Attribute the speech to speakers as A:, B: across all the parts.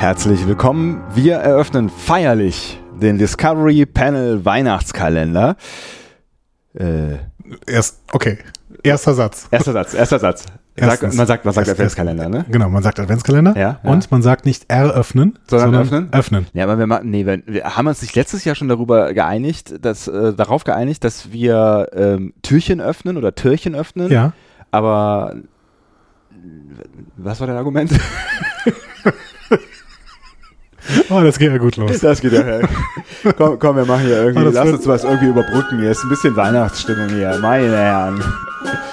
A: Herzlich willkommen. Wir eröffnen feierlich den Discovery Panel Weihnachtskalender.
B: Äh, Erst, okay. Erster Satz.
A: Erster Satz, erster Satz. Sag, man sagt, man sagt erst, Adventskalender, ne?
B: Genau, man sagt Adventskalender.
A: Ja,
B: ja. Und man sagt nicht eröffnen,
A: sondern, sondern öffnen.
B: öffnen.
A: Ja, aber wir, machen, nee, wir, wir haben uns nicht letztes Jahr schon darüber geeinigt, dass, äh, darauf geeinigt, dass wir ähm, Türchen öffnen oder Türchen öffnen.
B: Ja.
A: Aber was war dein Argument?
B: Oh, das geht ja gut los.
A: Das geht ja. komm, komm, wir machen hier irgendwie, oh, lass uns was irgendwie überbrücken. Hier ist ein bisschen Weihnachtsstimmung hier, meine Herren.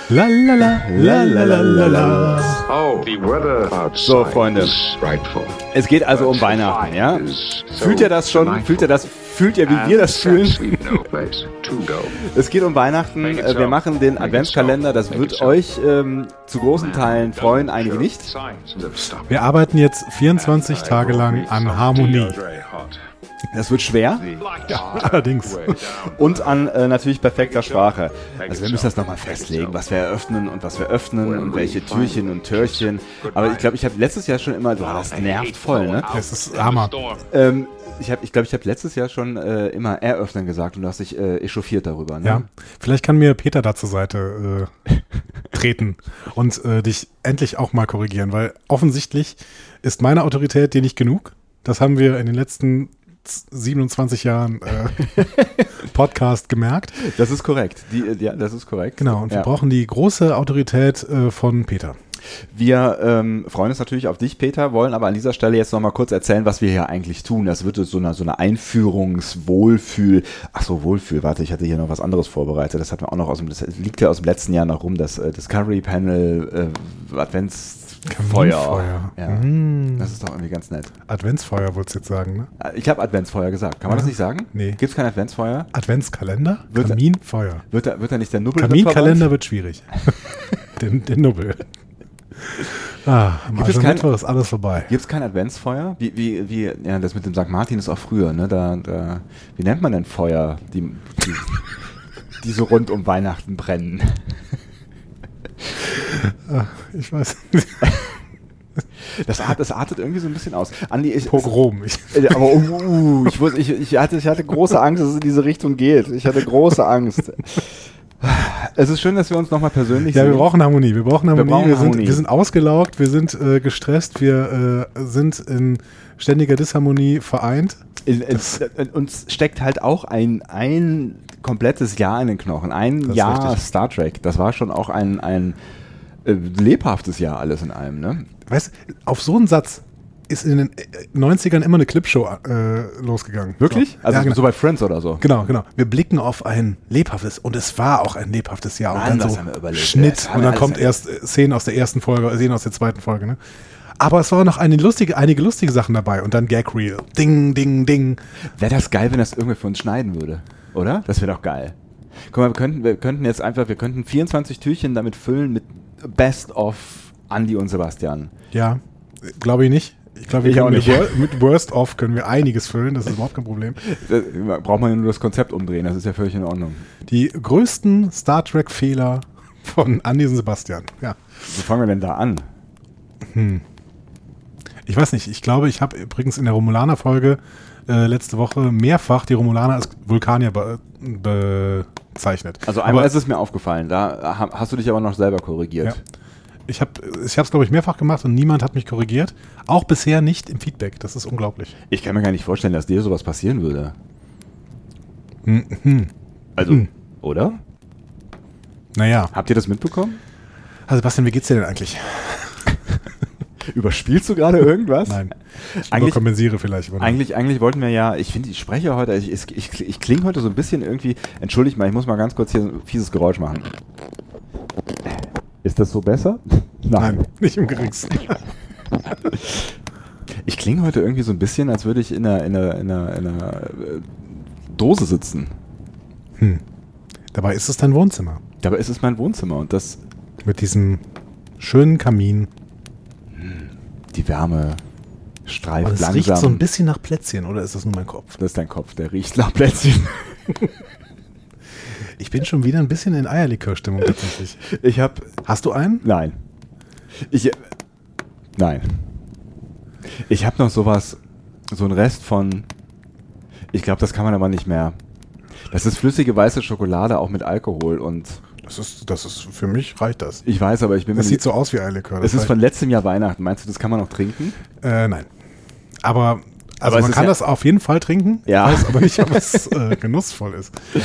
B: La la la, la la la la.
A: Oh, so, Freunde. Es geht also um Weihnachten, ja? Fühlt ihr das schon? Fühlt ihr das? Fühlt ihr, wie wir das fühlen? es geht um Weihnachten. Äh, wir machen den Adventskalender. Das wird euch ähm, zu großen Teilen freuen, einige nicht.
B: Wir arbeiten jetzt 24 Tage lang an Harmonie.
A: Das wird schwer.
B: Ja, allerdings.
A: Und an äh, natürlich perfekter Sprache. Also wir müssen das nochmal festlegen, was wir eröffnen und was wir öffnen und welche Türchen und Türchen. Aber ich glaube, ich habe letztes Jahr schon immer, boah, das nervt voll, ne?
B: Das ist Hammer.
A: Ähm, ich glaube, ich, glaub, ich habe letztes Jahr schon äh, immer eröffnen gesagt und du hast dich äh, echauffiert darüber. Ne?
B: Ja, vielleicht kann mir Peter da zur Seite äh, treten und äh, dich endlich auch mal korrigieren, weil offensichtlich ist meine Autorität dir nicht genug. Das haben wir in den letzten 27 Jahren äh, Podcast gemerkt.
A: Das ist korrekt. Die, ja, das ist korrekt.
B: Genau, und wir
A: ja.
B: brauchen die große Autorität äh, von Peter.
A: Wir ähm, freuen uns natürlich auf dich, Peter, wollen aber an dieser Stelle jetzt nochmal kurz erzählen, was wir hier eigentlich tun. Das wird so eine, so eine Einführungswohlfühl. Ach so, Wohlfühl. Warte, ich hatte hier noch was anderes vorbereitet. Das hat mir auch noch aus dem, das liegt ja aus dem letzten Jahr noch rum, das äh, Discovery Panel äh, Advents Feuer. Ja. Mm. Das ist doch irgendwie ganz nett.
B: Adventsfeuer wolltest du jetzt sagen, ne?
A: Ich habe Adventsfeuer gesagt. Kann man ja. das nicht sagen?
B: Nee.
A: Gibt es kein Adventsfeuer?
B: Adventskalender? Wird Kaminfeuer.
A: Wird da, wird da nicht der Nubbel
B: Kaminkalender wird schwierig. den, den Nubbel. Ah,
A: Gibt es kein,
B: ist alles vorbei.
A: Gibt es kein Adventsfeuer? Wie, wie, wie, ja, das mit dem St. Martin ist auch früher, ne? Da, da, wie nennt man denn Feuer, die, die, die so rund um Weihnachten brennen?
B: Ach, ich weiß nicht.
A: Das, art, das artet irgendwie so ein bisschen aus.
B: Andi, ich, Pogrom. Ich,
A: aber uh, uh, ich, wusste, ich, ich, hatte, ich hatte große Angst, dass es in diese Richtung geht. Ich hatte große Angst. Es ist schön, dass wir uns nochmal persönlich
B: ja, sehen. Ja, wir brauchen Harmonie. Wir brauchen Harmonie. Wir, brauchen wir, sind, wir sind ausgelaugt, wir sind äh, gestresst, wir äh, sind in ständiger Disharmonie vereint.
A: In, in, in, uns steckt halt auch ein, ein komplettes Jahr in den Knochen. Ein Jahr richtig. Star Trek. Das war schon auch ein, ein äh, lebhaftes Jahr alles in einem. Ne?
B: Weißt auf so einen Satz ist in den 90ern immer eine Clipshow äh, losgegangen.
A: Wirklich?
B: So.
A: Also ja, genau. so bei Friends oder so?
B: Genau, genau. Wir blicken auf ein lebhaftes, und es war auch ein lebhaftes Jahr.
A: Mann,
B: und dann so Schnitt, und dann kommt erst Szenen aus der ersten Folge, Szenen aus der zweiten Folge. Ne? Aber es waren noch eine lustige, einige lustige Sachen dabei und dann Gag Reel. Ding, ding, ding.
A: Wäre das geil, wenn das irgendwer für uns schneiden würde? Oder? Das wäre doch geil. Guck mal, wir könnten, wir könnten jetzt einfach, wir könnten 24 Türchen damit füllen mit Best of Andy und Sebastian.
B: Ja, glaube ich nicht. Ich glaube, mit, mit Worst of können wir einiges füllen, das ist überhaupt kein Problem.
A: Da braucht man ja nur das Konzept umdrehen, das ist ja völlig in Ordnung.
B: Die größten Star Trek-Fehler von Andy und Sebastian, ja.
A: Wo fangen wir denn da an? Hm.
B: Ich weiß nicht, ich glaube, ich habe übrigens in der Romulaner-Folge äh, letzte Woche mehrfach die Romulaner als Vulkanier be bezeichnet.
A: Also einmal aber, ist es mir aufgefallen, da hast du dich aber noch selber korrigiert.
B: Ja. Ich habe es, glaube ich, mehrfach gemacht und niemand hat mich korrigiert. Auch bisher nicht im Feedback. Das ist unglaublich.
A: Ich kann mir gar nicht vorstellen, dass dir sowas passieren würde.
B: Mhm.
A: Also, mhm. oder?
B: Naja.
A: Habt ihr das mitbekommen?
B: Also, Bastian, wie geht's dir denn eigentlich?
A: Überspielst du gerade irgendwas?
B: Nein. Ich eigentlich, kompensiere vielleicht.
A: Eigentlich, eigentlich wollten wir ja, ich finde, ich spreche heute, ich, ich, ich klinge heute so ein bisschen irgendwie, entschuldigt mal, ich muss mal ganz kurz hier ein fieses Geräusch machen. Ist das so besser?
B: Nein, Nein nicht im geringsten.
A: Ich klinge heute irgendwie so ein bisschen, als würde ich in einer, in einer, in einer, in einer äh, Dose sitzen.
B: Hm. Dabei ist es dein Wohnzimmer.
A: Dabei ist es mein Wohnzimmer und das.
B: Mit diesem schönen Kamin.
A: Die Wärme streift
B: Aber das
A: langsam.
B: riecht so ein bisschen nach Plätzchen, oder ist das nur mein Kopf?
A: Das ist dein Kopf, der riecht nach Plätzchen.
B: Ich bin schon wieder ein bisschen in Eierlikörstimmung tatsächlich.
A: Ich habe.
B: Hast du einen?
A: Nein. Ich. Nein. Ich habe noch sowas, so ein Rest von, ich glaube, das kann man aber nicht mehr. Das ist flüssige weiße Schokolade, auch mit Alkohol und
B: Das ist, das ist, für mich reicht das.
A: ich weiß, aber ich bin
B: Das sieht so aus wie Eierlikör.
A: es
B: das
A: ist von letztem Jahr Weihnachten. Meinst du, das kann man noch trinken?
B: Äh, nein. Aber, also
A: Aber
B: man kann
A: ja-
B: das auf jeden Fall trinken.
A: Ja.
B: Ich weiß aber nicht, ob es äh, genussvoll ist.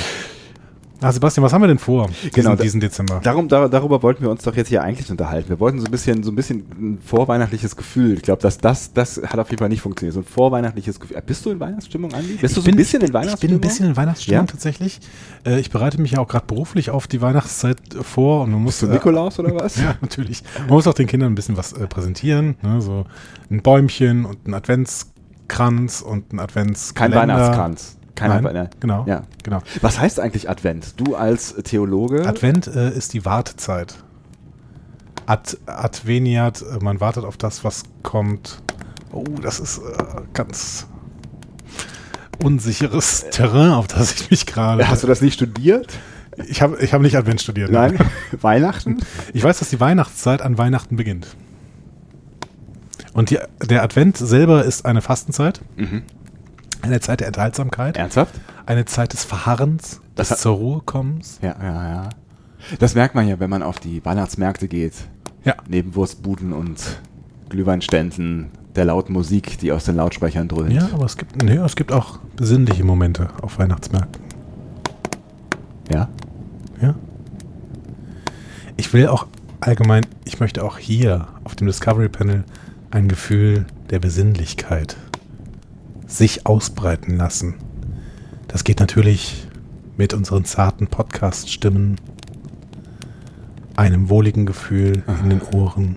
B: Ah, Sebastian, was haben wir denn vor diesen,
A: Genau, da-
B: diesen Dezember?
A: Darum, dar, darüber wollten wir uns doch jetzt hier eigentlich unterhalten. Wir wollten so ein bisschen, so ein bisschen ein vorweihnachtliches Gefühl. Ich glaube, dass das, das hat auf jeden Fall nicht funktioniert. So ein vorweihnachtliches Gefühl. Bist du in Weihnachtsstimmung, Andi? Bist du so ein bisschen in
B: Ich bin
A: Weihnachtsstimmung?
B: ein bisschen in Weihnachtsstimmung
A: Ja?
B: tatsächlich. Äh, ich bereite mich ja auch gerade beruflich auf die Weihnachtszeit vor und man muss
A: Bist du
B: äh,
A: Nikolaus oder was?
B: Ja, natürlich. Man muss auch den Kindern ein bisschen was äh, präsentieren. Ne? So ein Bäumchen und ein Adventskranz und ein
A: Kein
B: Adventskalender.
A: Weihnachtskranz. Kein
B: Nein,
A: Advent-
B: genau,
A: Ja.
B: genau.
A: Was heißt eigentlich Advent? Du als Theologe?
B: Advent äh, ist die Wartezeit. Ad, Adveniat, äh, man wartet auf das, was kommt. Oh, das ist äh, ganz unsicheres Terrain, auf das ich mich gerade.
A: Hast du das nicht studiert?
B: Ich habe ich hab nicht Advent studiert.
A: Nein. Weihnachten?
B: Ich weiß, dass die Weihnachtszeit an Weihnachten beginnt. Und die, der Advent selber ist eine Fastenzeit,
A: Mhm.
B: Eine Zeit der Enthaltsamkeit,
A: Ernsthaft?
B: eine Zeit des Verharrens,
A: Das
B: des zur Ruhe kommens.
A: Ja, ja, ja. Das merkt man ja, wenn man auf die Weihnachtsmärkte geht.
B: Ja.
A: Neben Wurstbuden und Glühweinständen, der lauten Musik, die aus den Lautsprechern dröhnt.
B: Ja, aber es gibt, nee, es gibt auch besinnliche Momente auf Weihnachtsmärkten.
A: Ja?
B: Ja. Ich will auch allgemein, ich möchte auch hier auf dem Discovery Panel ein Gefühl der Besinnlichkeit sich ausbreiten lassen. Das geht natürlich mit unseren zarten Podcast-Stimmen, einem wohligen Gefühl in den Ohren.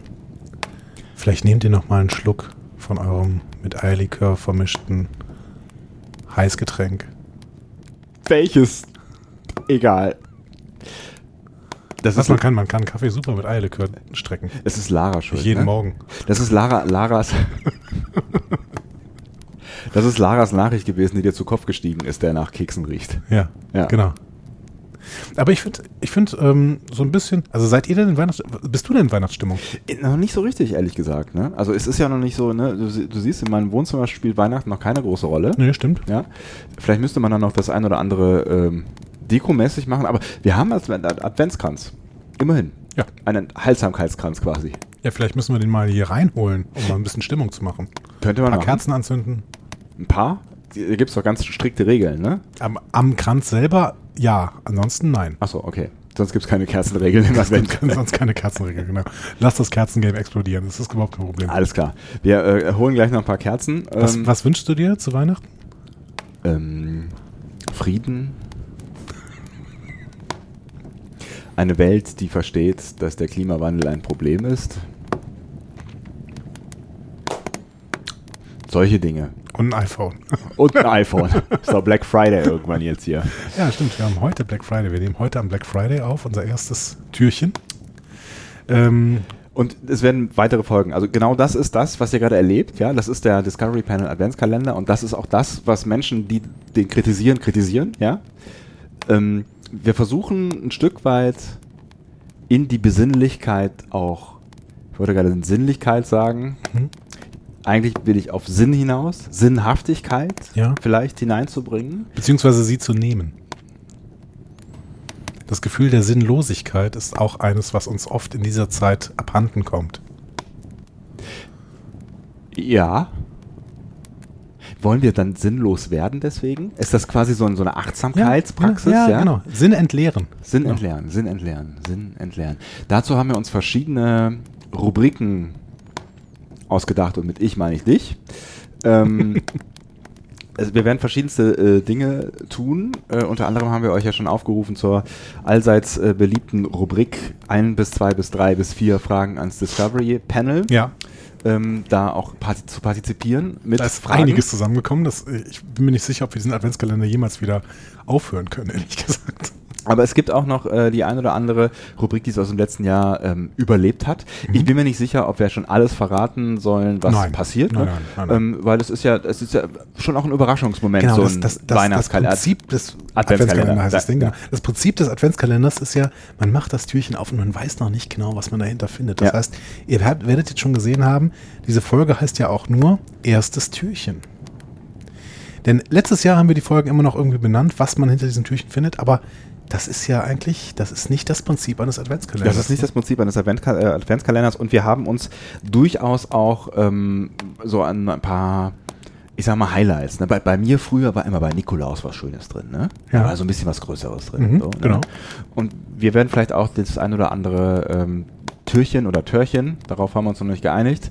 B: Vielleicht nehmt ihr noch mal einen Schluck von eurem mit Eierlikör vermischten Heißgetränk.
A: Welches? Egal. Das
B: Was
A: ist,
B: man kann, man kann Kaffee super mit Eierlikör strecken.
A: es ist Lara schuld.
B: Jeden
A: ne?
B: Morgen.
A: Das ist Lara, Laras. das ist Laras Nachricht gewesen, die dir zu Kopf gestiegen ist, der nach Keksen riecht.
B: Ja,
A: Ja.
B: genau. Aber ich finde, ich finde ähm, so ein bisschen, also seid ihr denn in Weihnachts, bist du denn in Weihnachtsstimmung?
A: Äh, Noch nicht so richtig, ehrlich gesagt. Ne? Also es ist ja noch nicht so, ne? du, du siehst, in meinem Wohnzimmer spielt Weihnachten noch keine große Rolle.
B: Nee, stimmt.
A: Ja? Vielleicht müsste man dann noch das ein oder andere ähm, dekomäßig machen, aber wir haben als Ad- Adventskranz. Immerhin.
B: Ja.
A: Einen Heilsamkeitskranz quasi.
B: Ja, vielleicht müssen wir den mal hier reinholen, um mal ein bisschen Stimmung zu machen.
A: Könnte
B: Ein
A: man
B: paar
A: machen.
B: Kerzen anzünden.
A: Ein paar? Da gibt es doch ganz strikte Regeln, ne?
B: Am, am Kranz selber, ja. Ansonsten nein.
A: Achso, okay. Sonst gibt es keine Kerzenregeln im Advent.
B: Sonst keine Kerzenregel, genau. Lass das Kerzengame explodieren, das ist überhaupt kein Problem.
A: Alles klar. Wir äh, holen gleich noch ein paar Kerzen.
B: Was,
A: Ähm,
B: was wünschst du dir zu Weihnachten?
A: Ähm, Frieden. Eine Welt, die versteht, dass der Klimawandel ein Problem ist. Solche Dinge.
B: Und ein iPhone.
A: Und ein iPhone. Ist doch Black Friday irgendwann jetzt hier.
B: Ja, stimmt. Wir haben heute Black Friday. Wir nehmen heute am Black Friday auf, unser erstes Türchen. Ähm,
A: Und es werden weitere Folgen. Also genau das ist das, was ihr gerade erlebt. Ja, das ist der Discovery Panel Adventskalender und das ist auch das, was Menschen, die den kritisieren, kritisieren. Ja, ähm, wir versuchen ein Stück weit in die Besinnlichkeit auch. Ich wollte gerade Sinnlichkeit sagen.
B: Mhm.
A: Eigentlich will ich auf Sinn hinaus, Sinnhaftigkeit
B: Ja.
A: vielleicht hineinzubringen.
B: beziehungsweise sie zu nehmen. Das Gefühl der Sinnlosigkeit ist auch eines, was uns oft in dieser Zeit abhanden kommt.
A: Ja. Wollen wir dann sinnlos werden deswegen? Ist das quasi so, ein- so eine Achtsamkeitspraxis?
B: Ja, ja, genau. Sinn entleeren.
A: Sinn
B: Ja.
A: entlernen, Sinn entlernen, Sinn entlernen. Dazu haben wir uns verschiedene Rubriken ausgedacht und mit ich meine ich dich. Ähm, also wir werden verschiedenste äh, Dinge tun. Äh, unter anderem haben wir euch ja schon aufgerufen zur allseits äh, beliebten Rubrik 1 bis 2 bis 3 bis 4 Fragen ans Discovery Panel.
B: Ja,
A: Ähm, da auch parti zu partizipieren mit
B: da ist
A: Fragen.
B: einiges zusammengekommen. Das, ich bin mir nicht sicher, ob wir diesen Adventskalender jemals wieder aufhören können, ehrlich gesagt.
A: Aber es gibt auch noch äh, die ein oder andere Rubrik, die es aus dem letzten Jahr ähm, überlebt hat.
B: Mhm.
A: Ich bin mir nicht sicher, ob wir schon alles verraten sollen, was
B: Nein.
A: passiert.
B: Nein,
A: ne?
B: nein, nein, nein.
A: Ähm, weil es ist ja, es ist ja schon auch ein Überraschungsmoment,
B: Genau,
A: so
B: das,
A: ein
B: das, das, das
A: Weihnachtskalender.
B: Prinzip des
A: Adventskalender.
B: Heißt das
A: Da-
B: Ding. Genau. Das Prinzip des Adventskalenders ist ja, man macht das Türchen auf und man weiß noch nicht genau, was man dahinter findet. Das
A: Ja.
B: heißt, ihr werdet werdet jetzt schon gesehen haben, diese Folge heißt ja auch nur erstes Türchen. Denn letztes Jahr haben wir die Folgen immer noch irgendwie benannt, was man hinter diesen Türchen findet, aber das ist ja eigentlich, das ist nicht das Prinzip eines Adventskalenders.
A: Das ist nicht das Prinzip eines Adventka äh, Adventskalenders und wir haben uns durchaus auch ähm, so an ein paar, ich sag mal, Highlights. Ne? Bei, bei mir früher war immer bei Nikolaus was Schönes drin. Ne?
B: Ja.
A: Da war so ein bisschen was Größeres drin.
B: Mhm,
A: so, ne?
B: genau.
A: Und wir werden vielleicht auch das ein oder andere ähm, Türchen oder Törchen, darauf haben wir uns noch nicht geeinigt,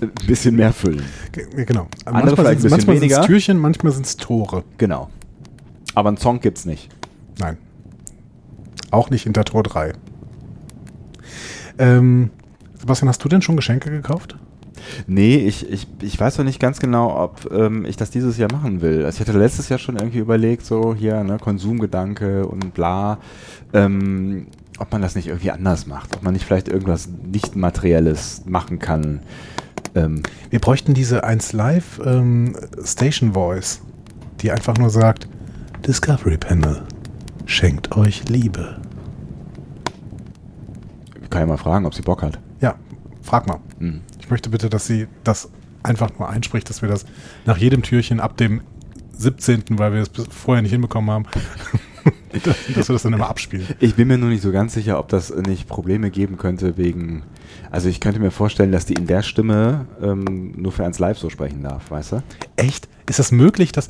A: ein bisschen mehr füllen.
B: Ge- Genau.
A: Andere vielleicht ein
B: sind's-
A: bisschen
B: manchmal sind es. Türchen, manchmal sind es Tore.
A: Genau. Aber einen Song gibt's nicht.
B: Nein. Auch nicht hinter Tor 3. Ähm, Sebastian, hast du denn schon Geschenke gekauft?
A: Nee, ich, ich, ich weiß noch nicht ganz genau, ob ähm, ich das dieses Jahr machen will. Also ich hatte letztes Jahr schon irgendwie überlegt, so hier, ne, Konsumgedanke und bla, ähm, ob man das nicht irgendwie anders macht, ob man nicht vielleicht irgendwas nicht Materielles machen kann. Ähm,
B: Wir bräuchten diese 1 Live ähm, Station Voice, die einfach nur sagt, Discovery Panel schenkt euch Liebe.
A: Kann ja mal fragen, ob sie Bock hat.
B: Ja, frag mal.
A: Hm.
B: Ich möchte bitte, dass sie das einfach nur einspricht, dass wir das nach jedem Türchen ab dem 17., weil wir es vorher nicht hinbekommen haben, dass wir das dann immer abspielen.
A: Ich bin mir nur nicht so ganz sicher, ob das nicht Probleme geben könnte wegen, also ich könnte mir vorstellen, dass die in der Stimme ähm, nur für eins live so sprechen darf, weißt du?
B: Echt? Ist das möglich, dass.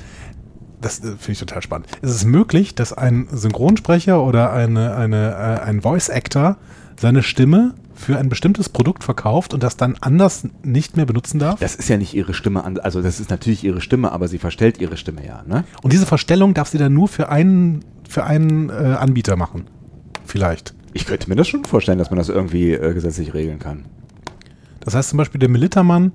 B: Das äh, finde ich total spannend. Ist es möglich, dass ein Synchronsprecher oder eine, eine, äh, ein Voice Actor seine Stimme für ein bestimmtes Produkt verkauft und das dann anders nicht mehr benutzen darf?
A: Das ist ja nicht ihre Stimme, also das ist natürlich ihre Stimme, aber sie verstellt ihre Stimme ja, ne?
B: Und diese Verstellung darf sie dann nur für einen, für einen äh, Anbieter machen. Vielleicht.
A: Ich könnte mir das schon vorstellen, dass man das irgendwie äh, gesetzlich regeln kann.
B: Das heißt zum Beispiel, der Militermann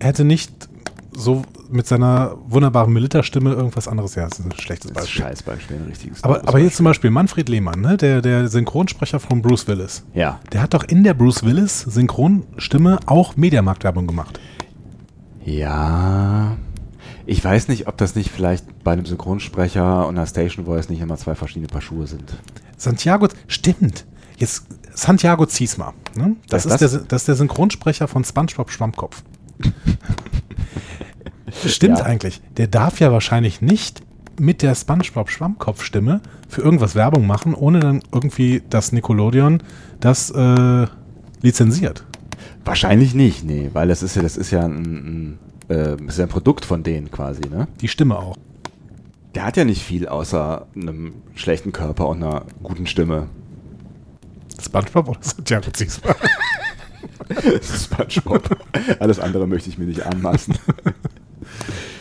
B: hätte nicht so mit seiner wunderbaren Militerstimme irgendwas anderes. Ja, das ist ein schlechtes
A: Das ist
B: Beispiel.
A: Scheißbeispiel, ein richtiges.
B: Aber, aber jetzt
A: Beispiel.
B: zum Beispiel Manfred Lehmann, ne, der, der Synchronsprecher von Bruce Willis.
A: Ja.
B: Der hat doch in der Bruce Willis Synchronstimme auch Mediamarktwerbung gemacht.
A: Ja. Ich weiß nicht, ob das nicht vielleicht bei einem Synchronsprecher und einer Station Voice nicht immer zwei verschiedene Paar Schuhe sind.
B: Santiago, stimmt. Jetzt Santiago Ziesma. Ne? Das,
A: ist das?
B: Der, das ist der Synchronsprecher von SpongeBob Schwammkopf. stimmt
A: Ja.
B: eigentlich. Der darf ja wahrscheinlich nicht mit der SpongeBob Schwammkopf-Stimme für irgendwas Werbung machen, ohne dann irgendwie das Nickelodeon das äh, lizenziert.
A: Wahrscheinlich nicht, nee, weil das ist ja, das ist ja ein, ein, äh, ist ja ein Produkt von denen quasi, ne?
B: Die Stimme auch.
A: Der hat ja nicht viel außer einem schlechten Körper und einer guten Stimme.
B: SpongeBob oder Santiago Ziesma?
A: Das ist SpongeBob. Alles andere möchte ich mir nicht anmaßen.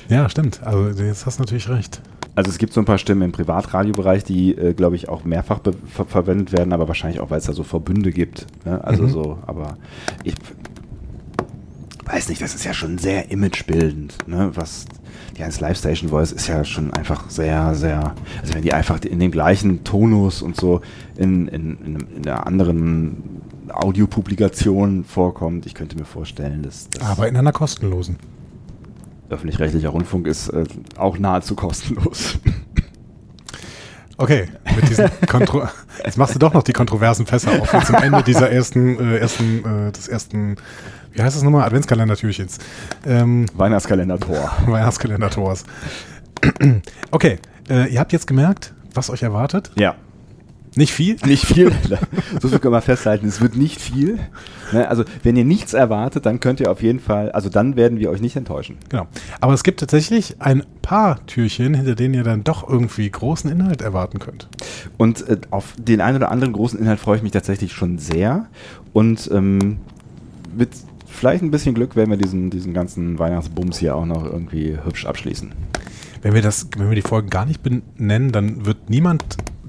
B: ja, stimmt. Also jetzt hast du natürlich recht.
A: Also es gibt so ein paar Stimmen im Privatradiobereich, die, äh, glaube ich, auch mehrfach ver verwendet werden, aber wahrscheinlich auch, weil es da so Verbünde gibt. Ne? Also
B: Mhm.
A: so, aber ich weiß nicht, das ist ja schon sehr imagebildend, ne? Was die 1 Live Station Voice ist ja schon einfach sehr, sehr, also wenn die einfach in dem gleichen Tonus und so in, in, in, in einer anderen Audiopublikation vorkommt, ich könnte mir vorstellen, dass das
B: Aber in einer kostenlosen.
A: Öffentlich-rechtlicher Rundfunk ist äh, auch nahezu kostenlos.
B: Okay, mit diesen Kontro jetzt machst du doch noch die kontroversen Fässer auf, jetzt am Ende dieser ersten, äh, ersten, äh, des ersten, wie heißt das nochmal, Adventskalender-Türchens. Ähm,
A: Weihnachtskalender-Tor.
B: Weihnachtskalender-Tors. okay, äh, ihr habt jetzt gemerkt, was euch erwartet.
A: Ja.
B: Nicht viel.
A: Nicht viel. so viel können wir festhalten. Es wird nicht viel. Ne, Also, wenn ihr nichts erwartet, dann könnt ihr auf jeden Fall, also dann werden wir euch nicht enttäuschen.
B: Genau. Aber es gibt tatsächlich ein paar Türchen, hinter denen ihr dann doch irgendwie großen Inhalt erwarten könnt.
A: Und äh, auf den einen oder anderen großen Inhalt freue ich mich tatsächlich schon sehr. Und ähm, mit vielleicht ein bisschen Glück werden wir diesen, diesen ganzen Weihnachtsbums hier auch noch irgendwie hübsch abschließen.
B: Wenn wir das, wenn wir die Folgen gar nicht benennen, dann wird niemand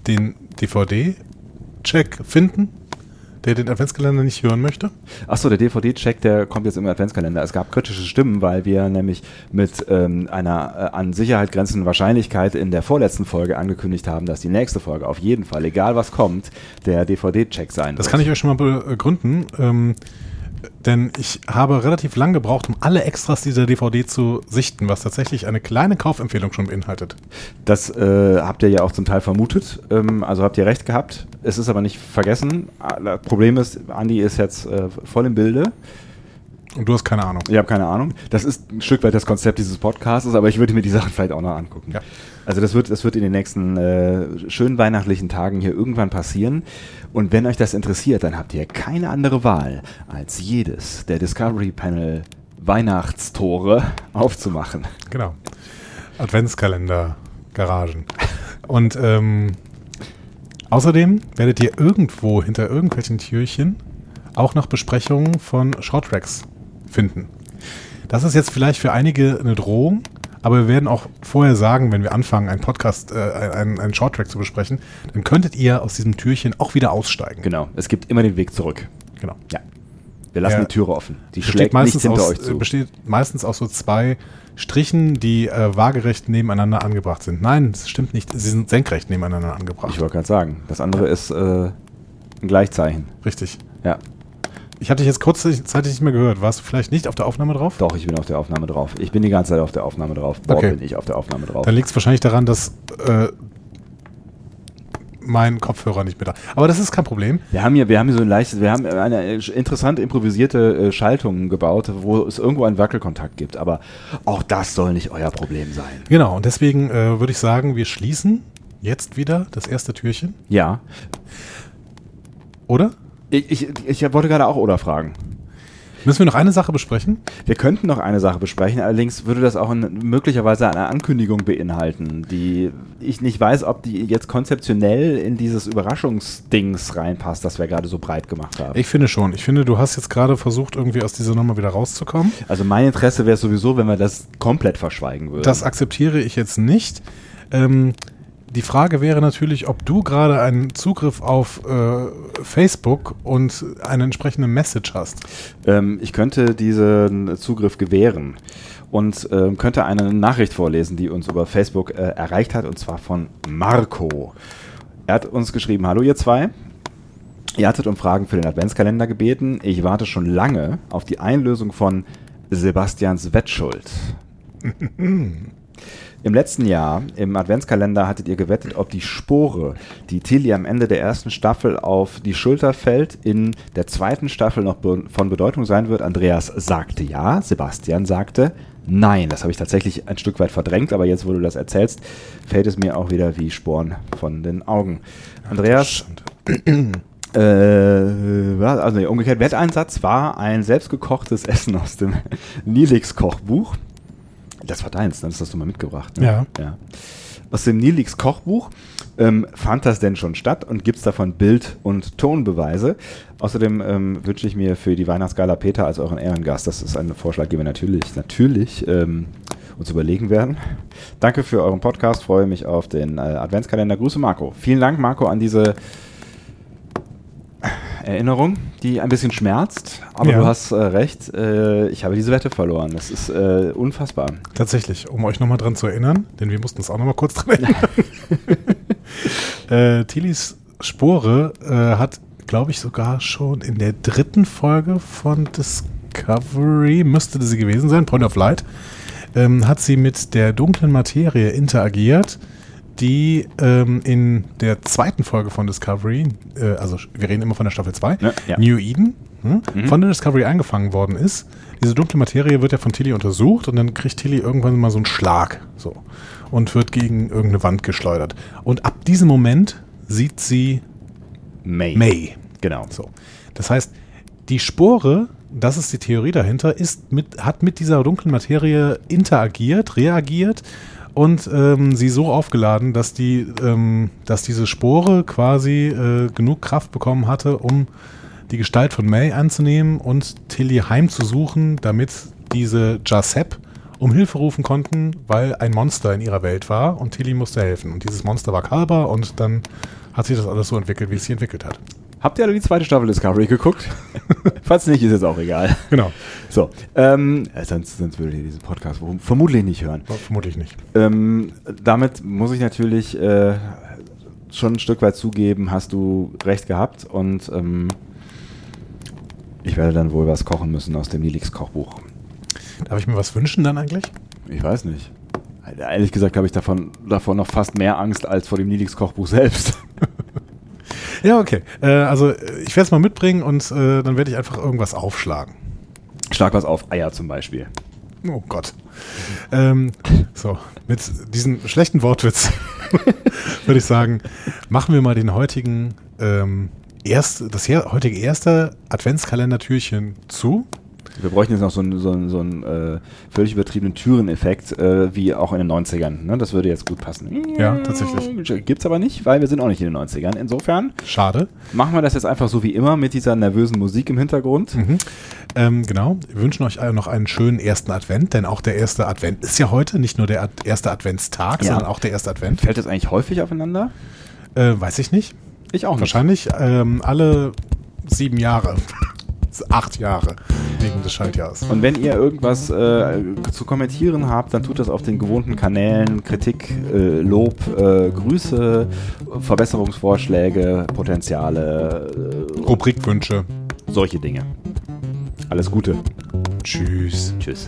B: den DVD-Check finden, der den Adventskalender nicht hören möchte?
A: Achso, der DVD-Check, der kommt jetzt im Adventskalender. Es gab kritische Stimmen, weil wir nämlich mit ähm, einer äh, an Sicherheit grenzenden Wahrscheinlichkeit in der vorletzten Folge angekündigt haben, dass die nächste Folge auf jeden Fall, egal was kommt, der DVD-Check sein
B: Das
A: wird.
B: kann ich euch schon mal begründen. Ähm, denn ich habe relativ lang gebraucht, um alle Extras dieser DVD zu sichten, was tatsächlich eine kleine Kaufempfehlung schon beinhaltet.
A: Das äh, habt ihr ja auch zum Teil vermutet, ähm, also habt ihr recht gehabt. Es ist aber nicht vergessen. Ah, Das Problem ist, Andi ist jetzt äh, voll im Bilde.
B: Und du hast keine Ahnung.
A: Ich habe keine Ahnung. Das ist ein Stück weit das Konzept dieses Podcasts, aber ich würde mir die Sachen vielleicht auch noch angucken.
B: Ja.
A: Also das wird, das wird in den nächsten äh, schönen weihnachtlichen Tagen hier irgendwann passieren. Und wenn euch das interessiert, dann habt ihr keine andere Wahl, als jedes der Discovery Panel Weihnachtstore aufzumachen.
B: Genau. Adventskalender, Garagen. Und ähm, außerdem werdet ihr irgendwo hinter irgendwelchen Türchen auch noch Besprechungen von Shorttracks finden. Das ist jetzt vielleicht für einige eine Drohung, aber wir werden auch vorher sagen, wenn wir anfangen, einen Podcast, äh, einen, einen Shorttrack zu besprechen, dann könntet ihr aus diesem Türchen auch wieder aussteigen.
A: Genau. Es gibt immer den Weg zurück.
B: Genau.
A: Ja. Wir lassen
B: Ja.
A: die Türe offen. Die schlägt
B: meistens,
A: hinter
B: aus,
A: euch zu.
B: äh, besteht meistens aus so zwei Strichen, die äh, waagerecht nebeneinander angebracht sind. Nein, das stimmt nicht. Sie sind senkrecht nebeneinander angebracht.
A: Ich wollte gerade sagen. Das andere ist äh, ein Gleichzeichen.
B: Richtig.
A: Ja.
B: Ich hatte dich jetzt kurzzeitig nicht mehr gehört. Warst du vielleicht nicht auf der Aufnahme drauf?
A: Doch, ich bin auf der Aufnahme drauf. Ich bin die ganze Zeit auf der Aufnahme drauf. Dort
B: Okay.
A: bin ich auf der Aufnahme drauf.
B: Dann liegt es wahrscheinlich daran, dass äh, mein Kopfhörer nicht mehr da. Aber das ist kein Problem.
A: Wir haben hier, wir haben hier so ein leichtes, wir haben eine äh, interessant improvisierte äh, Schaltung gebaut, wo es irgendwo einen Wackelkontakt gibt. Aber auch das soll nicht euer Problem sein.
B: Genau, und deswegen äh, würde ich sagen, wir schließen jetzt wieder das erste Türchen,
A: Ja.
B: oder?
A: Ich, ich, ich wollte gerade auch oder fragen.
B: Müssen wir noch eine Sache besprechen?
A: Wir könnten noch eine Sache besprechen, allerdings würde das auch ein, möglicherweise eine Ankündigung beinhalten, die ich nicht weiß, ob die jetzt konzeptionell in dieses Überraschungsdings reinpasst, das wir gerade so breit gemacht haben.
B: Ich finde schon. Ich finde, du hast jetzt gerade versucht, irgendwie aus dieser Nummer wieder rauszukommen.
A: also mein Interesse wäre sowieso, wenn wir das komplett verschweigen würden.
B: Das akzeptiere ich jetzt nicht. Ähm, die Frage wäre natürlich, ob du gerade einen Zugriff auf äh, Facebook und eine entsprechende Message hast.
A: Ähm, ich könnte diesen Zugriff gewähren und ähm, könnte eine Nachricht vorlesen, die uns über Facebook äh, erreicht hat, und zwar von Marco. Er hat uns geschrieben, hallo ihr zwei. Ihr hattet um Fragen für den Adventskalender gebeten. Ich warte schon lange auf die Einlösung von Sebastians Wettschuld. Im letzten Jahr, im Adventskalender, hattet ihr gewettet, ob die Spore, die Tilly am Ende der ersten Staffel auf die Schulter fällt, in der zweiten Staffel noch be von Bedeutung sein wird. Andreas sagte ja, Sebastian sagte nein. Das habe ich tatsächlich ein Stück weit verdrängt, aber jetzt, wo du das erzählst, fällt es mir auch wieder wie Sporen von den Augen. Andreas, äh, also nee, umgekehrt, Wetteinsatz war ein selbstgekochtes Essen aus dem Nilix-Kochbuch. Das war deins, dann hast du das du mal mitgebracht. Ne?
B: Ja.
A: ja. Aus dem Nilix Kochbuch. Ähm, fand das denn schon statt und gibt es davon Bild- und Tonbeweise? Außerdem ähm, wünsche ich mir für die Weihnachtsgala Peter als euren Ehrengast, das ist ein Vorschlag, den wir natürlich, natürlich ähm, uns überlegen werden. Danke für euren Podcast, freue mich auf den äh, Adventskalender. Grüße Marco. Vielen Dank, Marco, an diese Erinnerung, die ein bisschen schmerzt, aber
B: Ja.
A: du hast äh, recht, äh, ich habe diese Wette verloren. Das ist äh, unfassbar.
B: Tatsächlich, um euch nochmal dran zu erinnern, denn wir mussten uns auch nochmal kurz dran erinnern. äh, Tillys Spore äh, hat, glaube ich, sogar schon in der dritten Folge von Discovery, müsste sie gewesen sein, Point of Light, ähm, hat sie mit der dunklen Materie interagiert, die ähm, in der zweiten Folge von Discovery, äh, also wir reden immer von der Staffel 2,
A: Ja, ja.
B: New Eden, hm, von der Discovery eingefangen worden ist. Diese dunkle Materie wird ja von Tilly untersucht und dann kriegt Tilly irgendwann mal so einen Schlag so und wird gegen irgendeine Wand geschleudert. Und ab diesem Moment sieht sie
A: May.
B: May.
A: Genau.
B: So. Das heißt, die Spore, das ist die Theorie dahinter, ist mit, hat mit dieser dunklen Materie interagiert, reagiert und ähm, sie so aufgeladen, dass die, ähm, dass diese Spore quasi äh, genug Kraft bekommen hatte, um die Gestalt von May anzunehmen und Tilly heimzusuchen, damit diese Jasep um Hilfe rufen konnten, weil ein Monster in ihrer Welt war und Tilly musste helfen. Und dieses Monster war Kalber und dann hat sich das alles so entwickelt, wie es sich entwickelt hat.
A: Habt ihr alle die zweite Staffel Discovery geguckt? Falls nicht, ist jetzt auch egal.
B: Genau.
A: So, ähm, äh, sonst, sonst würdet ihr diesen Podcast vermutlich nicht hören.
B: Vermutlich nicht.
A: Ähm, damit muss ich natürlich äh, schon ein Stück weit zugeben, hast du recht gehabt und ähm, ich werde dann wohl was kochen müssen aus dem Nilix Kochbuch.
B: Darf ich mir was wünschen dann eigentlich?
A: Ich weiß nicht. Ehrlich gesagt habe ich davon, davon noch fast mehr Angst als vor dem Nilix Kochbuch selbst.
B: Ja, okay. Äh, also ich werde es mal mitbringen und äh, dann werde ich einfach irgendwas aufschlagen.
A: Schlag was auf, Eier zum Beispiel.
B: Oh Gott. Ähm, so, mit diesem schlechten Wortwitz würde ich sagen, machen wir mal den heutigen ähm, erst, das heutige erste Adventskalender-Türchen zu.
A: Wir bräuchten jetzt noch so einen, so einen, so einen äh, völlig übertriebenen Türeneffekt, äh, wie auch in den 90ern. Ne? Das würde jetzt gut passen.
B: Ja, tatsächlich.
A: Gibt es aber nicht, weil wir sind auch nicht in den 90ern. Insofern.
B: Schade.
A: Machen wir das jetzt einfach so wie immer mit dieser nervösen Musik im Hintergrund.
B: Mhm. Ähm, genau. Wir wünschen euch noch einen schönen ersten Advent, denn auch der erste Advent ist ja heute nicht nur der Ad erste Adventstag, ja. sondern auch der erste Advent.
A: Fällt das eigentlich häufig aufeinander?
B: Äh, weiß ich nicht.
A: Ich auch nicht.
B: Wahrscheinlich ähm, alle sieben Jahre. acht Jahre wegen des Schaltjahres.
A: Und wenn ihr irgendwas äh, zu kommentieren habt, dann tut das auf den gewohnten Kanälen. Kritik, äh, Lob, äh, Grüße, Verbesserungsvorschläge, Potenziale,
B: äh, Rubrikwünsche.
A: Solche Dinge. Alles Gute.
B: Tschüss.
A: Tschüss.